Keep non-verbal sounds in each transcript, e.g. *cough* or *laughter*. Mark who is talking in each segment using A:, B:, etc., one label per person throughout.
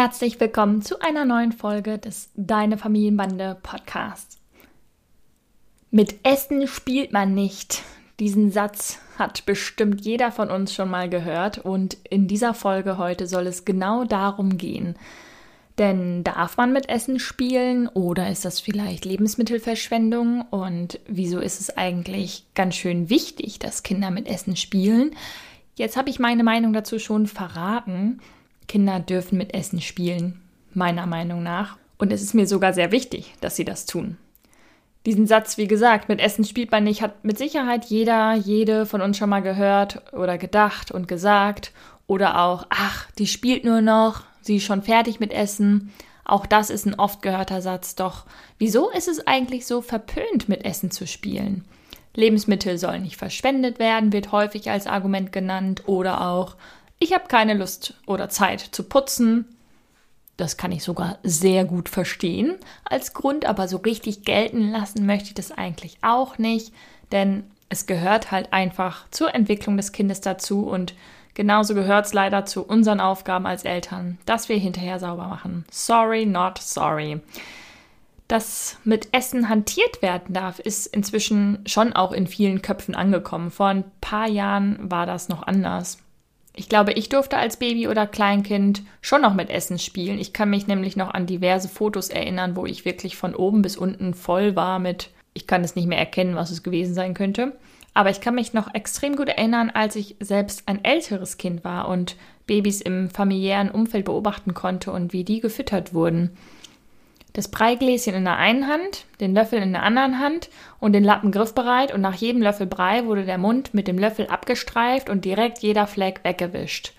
A: Herzlich willkommen zu einer neuen Folge des Deine Familienbande Podcasts. Mit Essen spielt man nicht. Diesen Satz hat bestimmt jeder von uns schon mal gehört und in dieser Folge heute soll es genau darum gehen. Denn darf man mit Essen spielen oder ist das vielleicht Lebensmittelverschwendung? Und wieso ist es eigentlich ganz schön wichtig, dass Kinder mit Essen spielen? Jetzt habe ich meine Meinung dazu schon verraten. Kinder dürfen mit Essen spielen, meiner Meinung nach. Und es ist mir sogar sehr wichtig, dass sie das tun diesen Satz, wie gesagt, mit Essen spielt man nicht, hat mit Sicherheit jeder, jede von uns schon mal gehört oder gedacht und gesagt. Oder auch, ach, die spielt nur noch, sie ist schon fertig mit Essen. Auch das ist ein oft gehörter Satz. Doch wieso ist es eigentlich so verpönt, mit Essen zu spielen? Lebensmittel sollen nicht verschwendet werden, wird häufig als Argument genannt. Oder auch, ich habe keine Lust oder Zeit zu putzen. Das kann ich sogar sehr gut verstehen als Grund, aber so richtig gelten lassen möchte ich das eigentlich auch nicht, denn es gehört halt einfach zur Entwicklung des Kindes dazu und genauso gehört es leider zu unseren Aufgaben als Eltern, dass wir hinterher sauber machen. Sorry, not sorry. Dass mit Essen hantiert werden darf, ist inzwischen schon auch in vielen Köpfen angekommen. Vor ein paar Jahren war das noch anders. Ich glaube, ich durfte als Baby oder Kleinkind schon noch mit Essen spielen. Ich kann mich nämlich noch an diverse Fotos erinnern, wo ich wirklich von oben bis unten voll war mit, ich kann es nicht mehr erkennen, was es gewesen sein könnte. Aber ich kann mich noch extrem gut erinnern, als ich selbst ein älteres Kind war und Babys im familiären Umfeld beobachten konnte und wie die gefüttert wurden das Breigläschen in der einen Hand, den Löffel in der anderen Hand und den Lappen griffbereit und nach jedem Löffel Brei wurde der Mund mit dem Löffel abgestreift und direkt jeder Fleck weggewischt.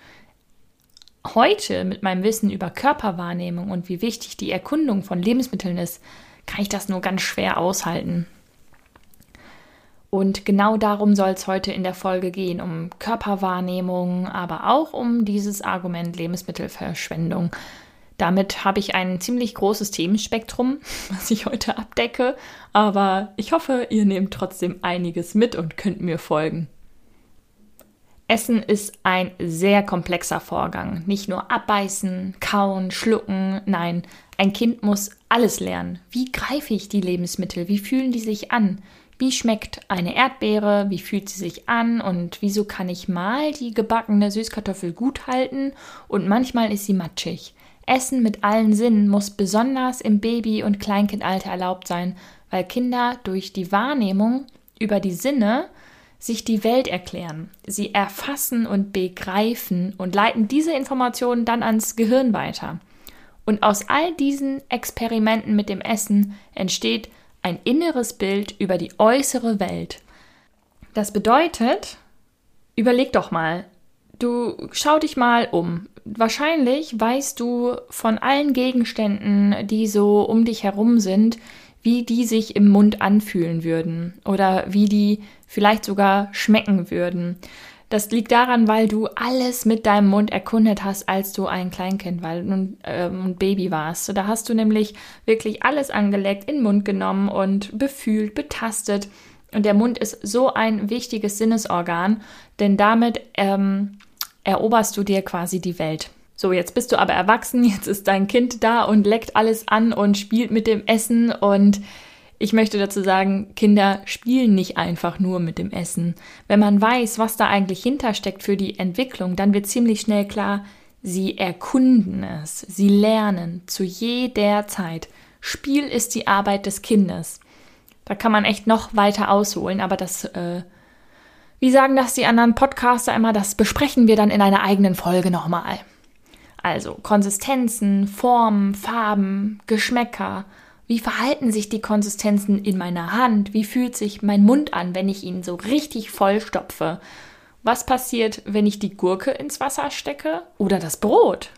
A: Heute, mit meinem Wissen über Körperwahrnehmung und wie wichtig die Erkundung von Lebensmitteln ist, kann ich das nur ganz schwer aushalten. Und genau darum soll es heute in der Folge gehen, um Körperwahrnehmung, aber auch um dieses Argument Lebensmittelverschwendung. Damit habe ich ein ziemlich großes Themenspektrum, *laughs* was ich heute abdecke, aber ich hoffe, ihr nehmt trotzdem einiges mit und könnt mir folgen. Essen ist ein sehr komplexer Vorgang. Nicht nur abbeißen, kauen, schlucken, nein, ein Kind muss alles lernen. Wie greife ich die Lebensmittel? Wie fühlen die sich an? Wie schmeckt eine Erdbeere? Wie fühlt sie sich an? Und wieso kann ich mal die gebackene Süßkartoffel gut halten und manchmal ist sie matschig? Essen mit allen Sinnen muss besonders im Baby- und Kleinkindalter erlaubt sein, weil Kinder durch die Wahrnehmung über die Sinne sich die Welt erklären. Sie erfassen und begreifen und leiten diese Informationen dann ans Gehirn weiter. Und aus all diesen Experimenten mit dem Essen entsteht ein inneres Bild über die äußere Welt. Das bedeutet, überleg doch mal, du schau dich mal um wahrscheinlich weißt du von allen Gegenständen, die so um dich herum sind, wie die sich im Mund anfühlen würden oder wie die vielleicht sogar schmecken würden. Das liegt daran, weil du alles mit deinem Mund erkundet hast, als du ein Kleinkind ähm, und Baby warst. Da hast du nämlich wirklich alles angeleckt, in den Mund genommen und befühlt, betastet. Und der Mund ist so ein wichtiges Sinnesorgan, denn damit ähm, eroberst du dir quasi die Welt. So, jetzt bist du aber erwachsen, *laughs* jetzt ist dein Kind da und leckt alles an und spielt mit dem Essen und ich möchte dazu sagen, Kinder spielen nicht einfach nur mit dem Essen. Wenn man weiß, was da eigentlich hintersteckt für die Entwicklung, dann wird ziemlich schnell klar, sie erkunden es, sie lernen zu jeder Zeit. Spiel ist die Arbeit des Kindes. Da kann man echt noch weiter ausholen, aber das äh, wie sagen das die anderen Podcaster immer? Das besprechen wir dann in einer eigenen Folge nochmal. Also Konsistenzen, Formen, Farben, Geschmäcker. Wie verhalten sich die Konsistenzen in meiner Hand? Wie fühlt sich mein Mund an, wenn ich ihn so richtig vollstopfe? Was passiert, wenn ich die Gurke ins Wasser stecke oder das Brot?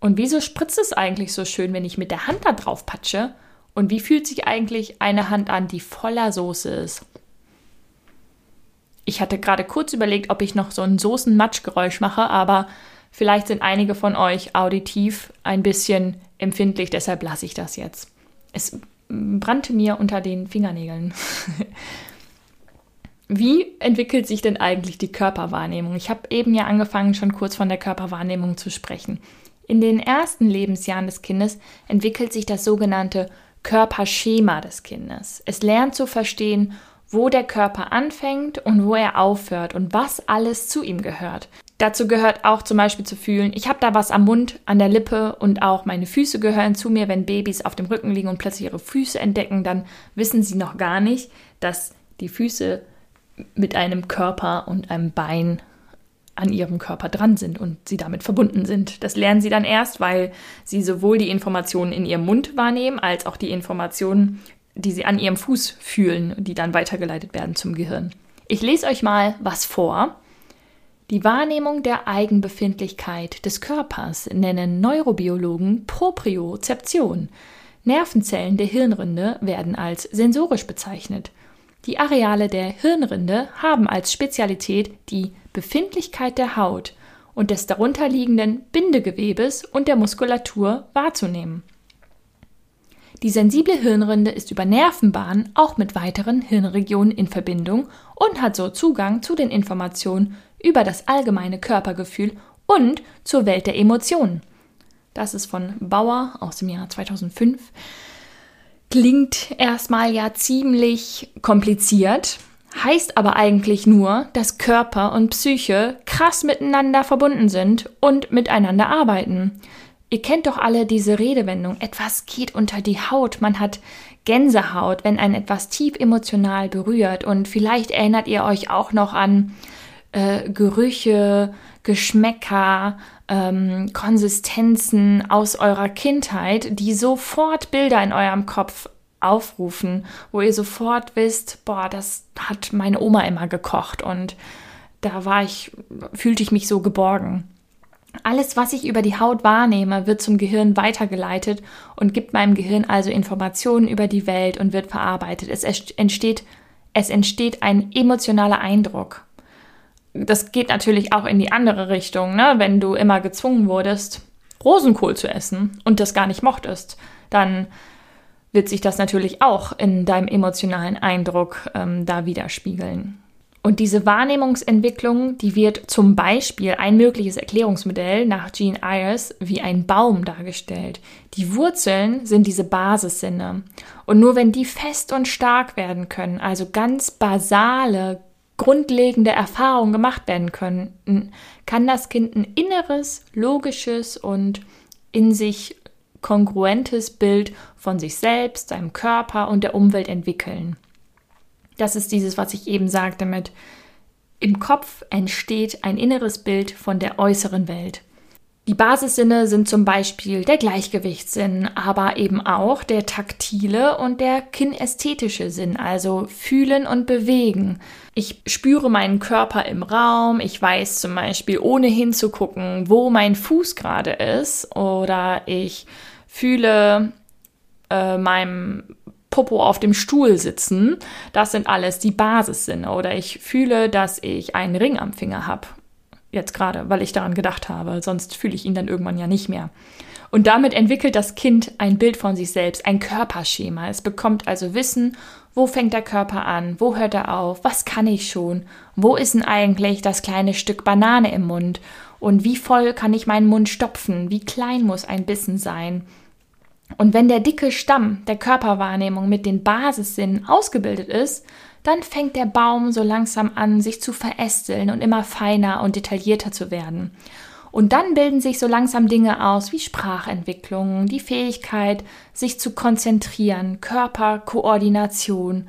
A: Und wieso spritzt es eigentlich so schön, wenn ich mit der Hand da drauf patsche? Und wie fühlt sich eigentlich eine Hand an, die voller Soße ist? Ich hatte gerade kurz überlegt, ob ich noch so ein Soßen-Matsch-Geräusch mache, aber vielleicht sind einige von euch auditiv ein bisschen empfindlich, deshalb lasse ich das jetzt. Es brannte mir unter den Fingernägeln. *laughs* Wie entwickelt sich denn eigentlich die Körperwahrnehmung? Ich habe eben ja angefangen, schon kurz von der Körperwahrnehmung zu sprechen. In den ersten Lebensjahren des Kindes entwickelt sich das sogenannte Körperschema des Kindes. Es lernt zu verstehen, wo der Körper anfängt und wo er aufhört und was alles zu ihm gehört. Dazu gehört auch zum Beispiel zu fühlen, ich habe da was am Mund, an der Lippe und auch meine Füße gehören zu mir. Wenn Babys auf dem Rücken liegen und plötzlich ihre Füße entdecken, dann wissen sie noch gar nicht, dass die Füße mit einem Körper und einem Bein an ihrem Körper dran sind und sie damit verbunden sind. Das lernen sie dann erst, weil sie sowohl die Informationen in ihrem Mund wahrnehmen, als auch die Informationen, die sie an ihrem Fuß fühlen, die dann weitergeleitet werden zum Gehirn. Ich lese euch mal was vor. Die Wahrnehmung der Eigenbefindlichkeit des Körpers nennen Neurobiologen Propriozeption. Nervenzellen der Hirnrinde werden als sensorisch bezeichnet. Die Areale der Hirnrinde haben als Spezialität die Befindlichkeit der Haut und des darunterliegenden Bindegewebes und der Muskulatur wahrzunehmen. Die sensible Hirnrinde ist über Nervenbahnen auch mit weiteren Hirnregionen in Verbindung und hat so Zugang zu den Informationen über das allgemeine Körpergefühl und zur Welt der Emotionen. Das ist von Bauer aus dem Jahr 2005. Klingt erstmal ja ziemlich kompliziert, heißt aber eigentlich nur, dass Körper und Psyche krass miteinander verbunden sind und miteinander arbeiten. Ihr kennt doch alle diese Redewendung, etwas geht unter die Haut, man hat Gänsehaut, wenn ein etwas tief emotional berührt. Und vielleicht erinnert ihr euch auch noch an äh, Gerüche, Geschmäcker, ähm, Konsistenzen aus eurer Kindheit, die sofort Bilder in eurem Kopf aufrufen, wo ihr sofort wisst, boah, das hat meine Oma immer gekocht. Und da war ich, fühlte ich mich so geborgen. Alles, was ich über die Haut wahrnehme, wird zum Gehirn weitergeleitet und gibt meinem Gehirn also Informationen über die Welt und wird verarbeitet. Es entsteht, es entsteht ein emotionaler Eindruck. Das geht natürlich auch in die andere Richtung, ne? wenn du immer gezwungen wurdest, Rosenkohl zu essen und das gar nicht mochtest, dann wird sich das natürlich auch in deinem emotionalen Eindruck ähm, da widerspiegeln. Und diese Wahrnehmungsentwicklung, die wird zum Beispiel ein mögliches Erklärungsmodell nach Jean Ayers wie ein Baum dargestellt. Die Wurzeln sind diese Basissinne. Und nur wenn die fest und stark werden können, also ganz basale, grundlegende Erfahrungen gemacht werden können, kann das Kind ein inneres, logisches und in sich kongruentes Bild von sich selbst, seinem Körper und der Umwelt entwickeln. Das ist dieses, was ich eben sagte mit im Kopf entsteht ein inneres Bild von der äußeren Welt. Die Basissinne sind zum Beispiel der Gleichgewichtssinn, aber eben auch der taktile und der kinästhetische Sinn, also fühlen und bewegen. Ich spüre meinen Körper im Raum, ich weiß zum Beispiel ohne hinzugucken, wo mein Fuß gerade ist, oder ich fühle äh, meinem Popo auf dem Stuhl sitzen. Das sind alles die Basissinne. Oder ich fühle, dass ich einen Ring am Finger habe Jetzt gerade, weil ich daran gedacht habe, sonst fühle ich ihn dann irgendwann ja nicht mehr. Und damit entwickelt das Kind ein Bild von sich selbst, ein Körperschema. Es bekommt also Wissen, wo fängt der Körper an, wo hört er auf, was kann ich schon, wo ist denn eigentlich das kleine Stück Banane im Mund und wie voll kann ich meinen Mund stopfen, wie klein muss ein Bissen sein. Und wenn der dicke Stamm der Körperwahrnehmung mit den Basissinnen ausgebildet ist, dann fängt der Baum so langsam an, sich zu verästeln und immer feiner und detaillierter zu werden. Und dann bilden sich so langsam Dinge aus wie Sprachentwicklung, die Fähigkeit, sich zu konzentrieren, Körperkoordination,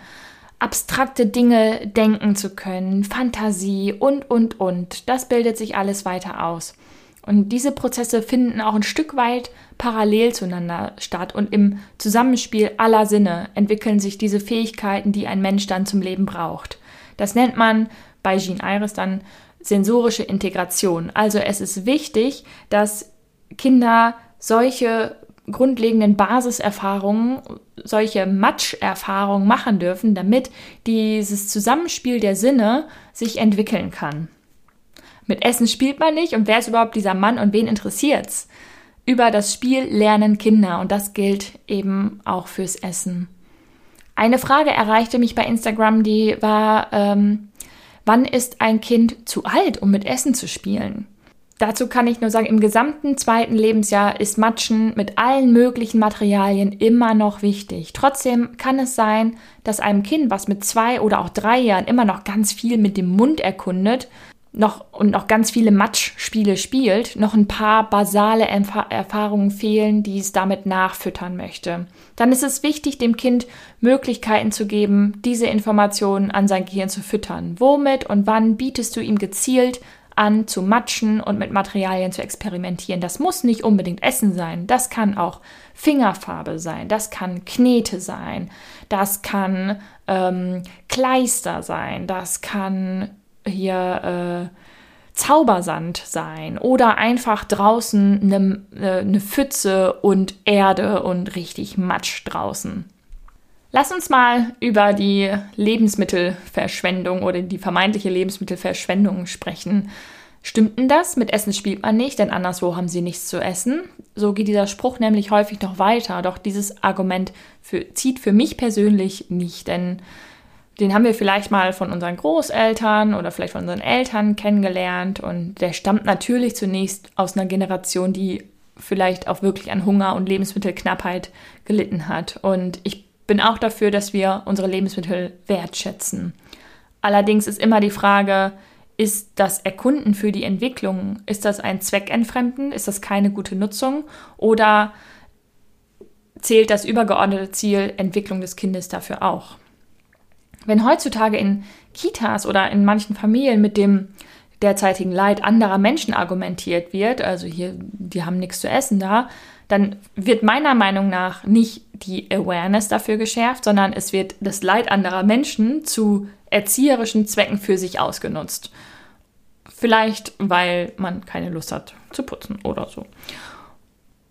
A: abstrakte Dinge denken zu können, Fantasie und, und, und. Das bildet sich alles weiter aus. Und diese Prozesse finden auch ein Stück weit parallel zueinander statt und im Zusammenspiel aller Sinne entwickeln sich diese Fähigkeiten, die ein Mensch dann zum Leben braucht. Das nennt man bei Jean Iris dann sensorische Integration. Also es ist wichtig, dass Kinder solche grundlegenden Basiserfahrungen, solche Matscherfahrungen machen dürfen, damit dieses Zusammenspiel der Sinne sich entwickeln kann. Mit Essen spielt man nicht und wer ist überhaupt dieser Mann und wen interessiert's? Über das Spiel lernen Kinder und das gilt eben auch fürs Essen. Eine Frage erreichte mich bei Instagram, die war, ähm, wann ist ein Kind zu alt, um mit Essen zu spielen? Dazu kann ich nur sagen, im gesamten zweiten Lebensjahr ist Matschen mit allen möglichen Materialien immer noch wichtig. Trotzdem kann es sein, dass einem Kind, was mit zwei oder auch drei Jahren immer noch ganz viel mit dem Mund erkundet, noch und noch ganz viele Matschspiele spielt, noch ein paar basale Erfahrungen fehlen, die es damit nachfüttern möchte. Dann ist es wichtig, dem Kind Möglichkeiten zu geben, diese Informationen an sein Gehirn zu füttern. Womit und wann bietest du ihm gezielt an zu matschen und mit Materialien zu experimentieren. Das muss nicht unbedingt Essen sein. Das kann auch Fingerfarbe sein. Das kann Knete sein. Das kann ähm, Kleister sein. Das kann hier äh, Zaubersand sein oder einfach draußen eine, äh, eine Pfütze und Erde und richtig Matsch draußen. Lass uns mal über die Lebensmittelverschwendung oder die vermeintliche Lebensmittelverschwendung sprechen. Stimmt denn das? Mit Essen spielt man nicht, denn anderswo haben sie nichts zu essen. So geht dieser Spruch nämlich häufig noch weiter. Doch dieses Argument für, zieht für mich persönlich nicht, denn den haben wir vielleicht mal von unseren Großeltern oder vielleicht von unseren Eltern kennengelernt und der stammt natürlich zunächst aus einer Generation, die vielleicht auch wirklich an Hunger und Lebensmittelknappheit gelitten hat. Und ich bin auch dafür, dass wir unsere Lebensmittel wertschätzen. Allerdings ist immer die Frage, ist das Erkunden für die Entwicklung, ist das ein Zweckentfremden, ist das keine gute Nutzung oder zählt das übergeordnete Ziel Entwicklung des Kindes dafür auch? Wenn heutzutage in Kitas oder in manchen Familien mit dem derzeitigen Leid anderer Menschen argumentiert wird, also hier, die haben nichts zu essen da, dann wird meiner Meinung nach nicht die Awareness dafür geschärft, sondern es wird das Leid anderer Menschen zu erzieherischen Zwecken für sich ausgenutzt. Vielleicht, weil man keine Lust hat zu putzen oder so.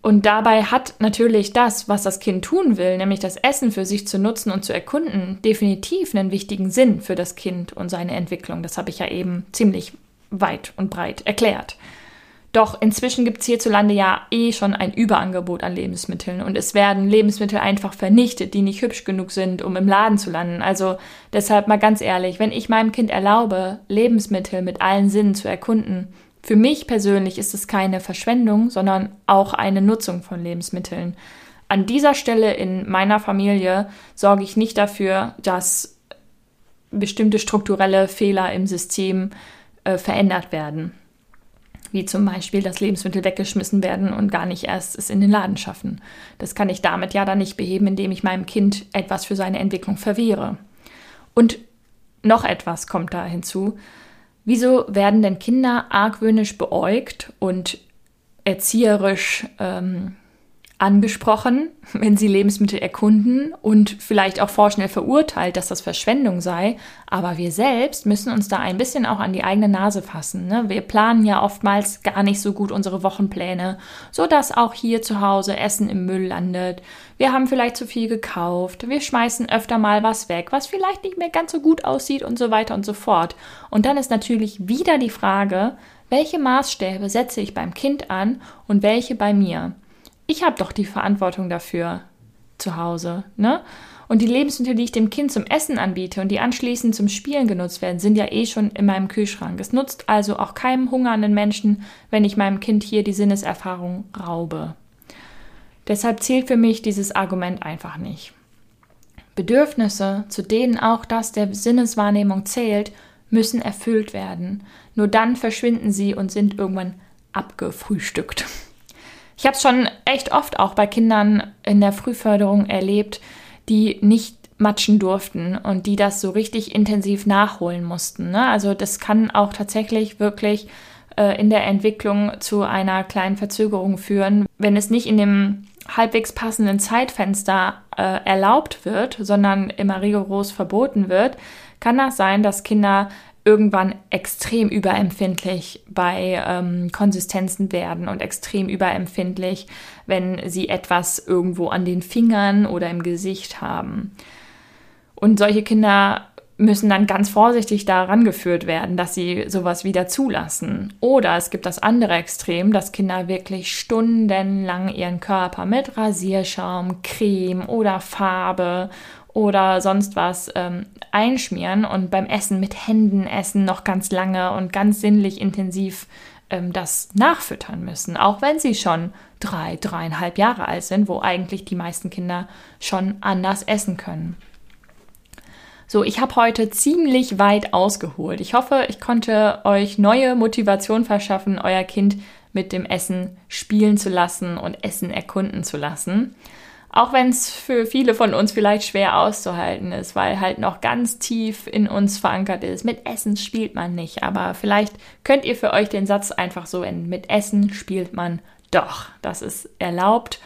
A: Und dabei hat natürlich das, was das Kind tun will, nämlich das Essen für sich zu nutzen und zu erkunden, definitiv einen wichtigen Sinn für das Kind und seine Entwicklung. Das habe ich ja eben ziemlich weit und breit erklärt. Doch inzwischen gibt es hierzulande ja eh schon ein Überangebot an Lebensmitteln und es werden Lebensmittel einfach vernichtet, die nicht hübsch genug sind, um im Laden zu landen. Also deshalb mal ganz ehrlich, wenn ich meinem Kind erlaube, Lebensmittel mit allen Sinnen zu erkunden, für mich persönlich ist es keine Verschwendung, sondern auch eine Nutzung von Lebensmitteln. An dieser Stelle in meiner Familie sorge ich nicht dafür, dass bestimmte strukturelle Fehler im System äh, verändert werden wie zum Beispiel, dass Lebensmittel weggeschmissen werden und gar nicht erst es in den Laden schaffen. Das kann ich damit ja dann nicht beheben, indem ich meinem Kind etwas für seine Entwicklung verwehre. Und noch etwas kommt da hinzu. Wieso werden denn Kinder argwöhnisch beäugt und erzieherisch ähm, angesprochen, wenn sie Lebensmittel erkunden und vielleicht auch vorschnell verurteilt, dass das Verschwendung sei. Aber wir selbst müssen uns da ein bisschen auch an die eigene Nase fassen. Ne? Wir planen ja oftmals gar nicht so gut unsere Wochenpläne, so dass auch hier zu Hause Essen im Müll landet. Wir haben vielleicht zu viel gekauft. Wir schmeißen öfter mal was weg, was vielleicht nicht mehr ganz so gut aussieht und so weiter und so fort. Und dann ist natürlich wieder die Frage, welche Maßstäbe setze ich beim Kind an und welche bei mir? Ich habe doch die Verantwortung dafür zu Hause, ne? Und die Lebensmittel, die ich dem Kind zum Essen anbiete und die anschließend zum Spielen genutzt werden, sind ja eh schon in meinem Kühlschrank. Es nutzt also auch keinem hungernden Menschen, wenn ich meinem Kind hier die Sinneserfahrung raube. Deshalb zählt für mich dieses Argument einfach nicht. Bedürfnisse, zu denen auch das der Sinneswahrnehmung zählt, müssen erfüllt werden. Nur dann verschwinden sie und sind irgendwann abgefrühstückt. Ich habe es schon echt oft auch bei Kindern in der Frühförderung erlebt, die nicht matschen durften und die das so richtig intensiv nachholen mussten. Ne? Also das kann auch tatsächlich wirklich äh, in der Entwicklung zu einer kleinen Verzögerung führen, wenn es nicht in dem halbwegs passenden Zeitfenster äh, erlaubt wird, sondern immer rigoros verboten wird, kann das sein, dass Kinder irgendwann extrem überempfindlich bei ähm, Konsistenzen werden und extrem überempfindlich, wenn sie etwas irgendwo an den Fingern oder im Gesicht haben. Und solche Kinder müssen dann ganz vorsichtig daran geführt werden, dass sie sowas wieder zulassen. Oder es gibt das andere Extrem, dass Kinder wirklich stundenlang ihren Körper mit Rasierschaum, Creme oder Farbe oder sonst was ähm, einschmieren und beim Essen mit Händen essen noch ganz lange und ganz sinnlich intensiv ähm, das nachfüttern müssen, auch wenn sie schon drei, dreieinhalb Jahre alt sind, wo eigentlich die meisten Kinder schon anders essen können. So, ich habe heute ziemlich weit ausgeholt. Ich hoffe, ich konnte euch neue Motivation verschaffen, euer Kind mit dem Essen spielen zu lassen und Essen erkunden zu lassen. Auch wenn es für viele von uns vielleicht schwer auszuhalten ist, weil halt noch ganz tief in uns verankert ist. Mit Essen spielt man nicht, aber vielleicht könnt ihr für euch den Satz einfach so enden. Mit Essen spielt man doch. Das ist erlaubt.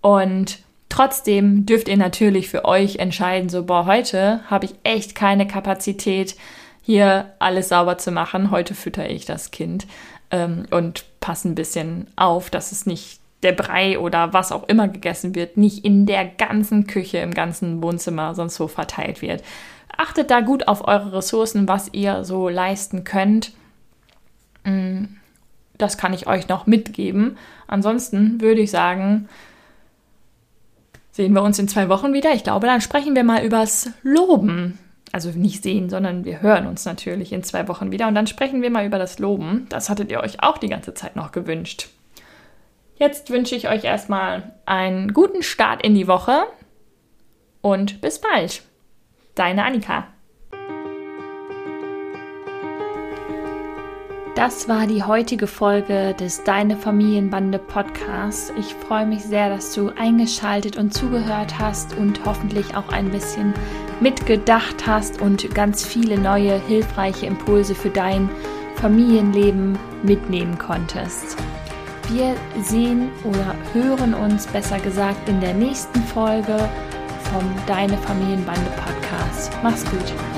A: Und trotzdem dürft ihr natürlich für euch entscheiden, so, boah, heute habe ich echt keine Kapazität, hier alles sauber zu machen. Heute fütter ich das Kind ähm, und passe ein bisschen auf, dass es nicht der Brei oder was auch immer gegessen wird, nicht in der ganzen Küche, im ganzen Wohnzimmer sonst so verteilt wird. Achtet da gut auf eure Ressourcen, was ihr so leisten könnt. Mm, das kann ich euch noch mitgeben. Ansonsten würde ich sagen, sehen wir uns in zwei Wochen wieder. Ich glaube, dann sprechen wir mal übers Loben. Also nicht sehen, sondern wir hören uns natürlich in zwei Wochen wieder. Und dann sprechen wir mal über das Loben. Das hattet ihr euch auch die ganze Zeit noch gewünscht. Jetzt wünsche ich euch erstmal einen guten Start in die Woche und bis bald. Deine Annika. Das war die heutige Folge des Deine Familienbande Podcasts. Ich freue mich sehr, dass du eingeschaltet und zugehört hast und hoffentlich auch ein bisschen mitgedacht hast und ganz viele neue hilfreiche Impulse für dein Familienleben mitnehmen konntest. Wir sehen oder hören uns besser gesagt in der nächsten Folge vom Deine Familienbande Podcast. Mach's gut.